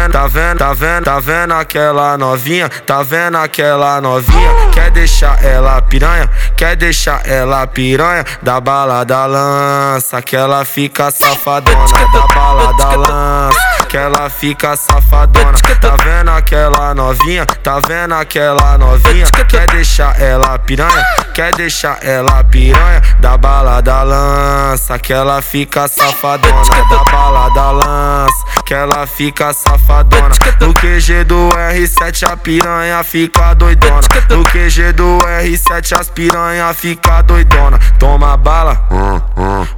Vendo, tá vendo, tá vendo, tá vendo, aquela novinha? Tá vendo aquela novinha? Quer deixar ela piranha? Quer deixar ela piranha? Da bala da lança, que ela fica safadona. Da bala da lança que ela fica safadona. Tá vendo aquela novinha? Tá vendo aquela novinha? Quer deixar ela piranha? Quer deixar ela piranha? Da bala da lança, que ela fica safadona. Da bala da lança, que ela fica safadona. No QG do R7 a piranha fica doidona. No QG do R7 as piranha fica doidona. Toma bala,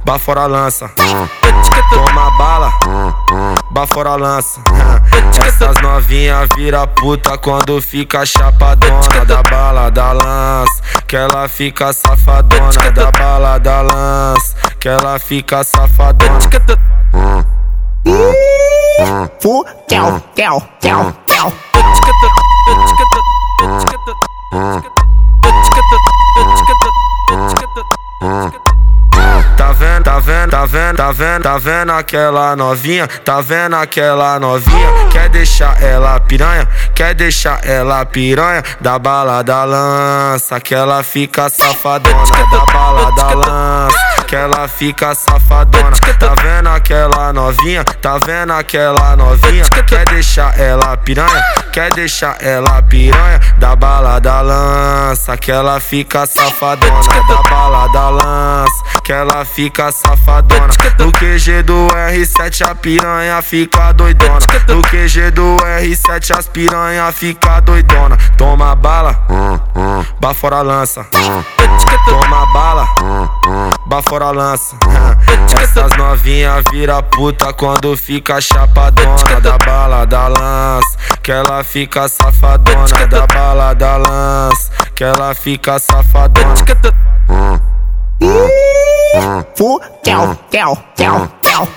bafora lança. Toma bala, bafora lança. Essas novinhas vira puta quando fica chapadona da bala da lança. Que ela fica safadona da bala da lança. Que ela fica safadona. Fu, tel, tel, tel. Tá vendo, tá vendo, tá vendo, tá vendo, tá vendo aquela novinha? Tá vendo aquela novinha? Quer deixar ela piranha? Quer deixar ela piranha? Da bala da lança, que ela fica safadona. Da bala da lança, que ela fica safadona. Tá vendo aquela novinha? Tá vendo aquela novinha? Quer deixar ela piranha? Quer deixar ela piranha? Da bala da lança, que ela fica safadona. Da bala da lança, que ela fica safadona. No QG do R7 a piranha fica doidona. No QG do R7 as piranha fica doidona. Toma bala, bafora lança. Toma bala, bafora lança. Essas novinhas vira puta quando fica chapadona da bala da lança. Que ela fica safadona da bala da lança. Que ela fica safadona. Fu, tel, tel, tel, tel.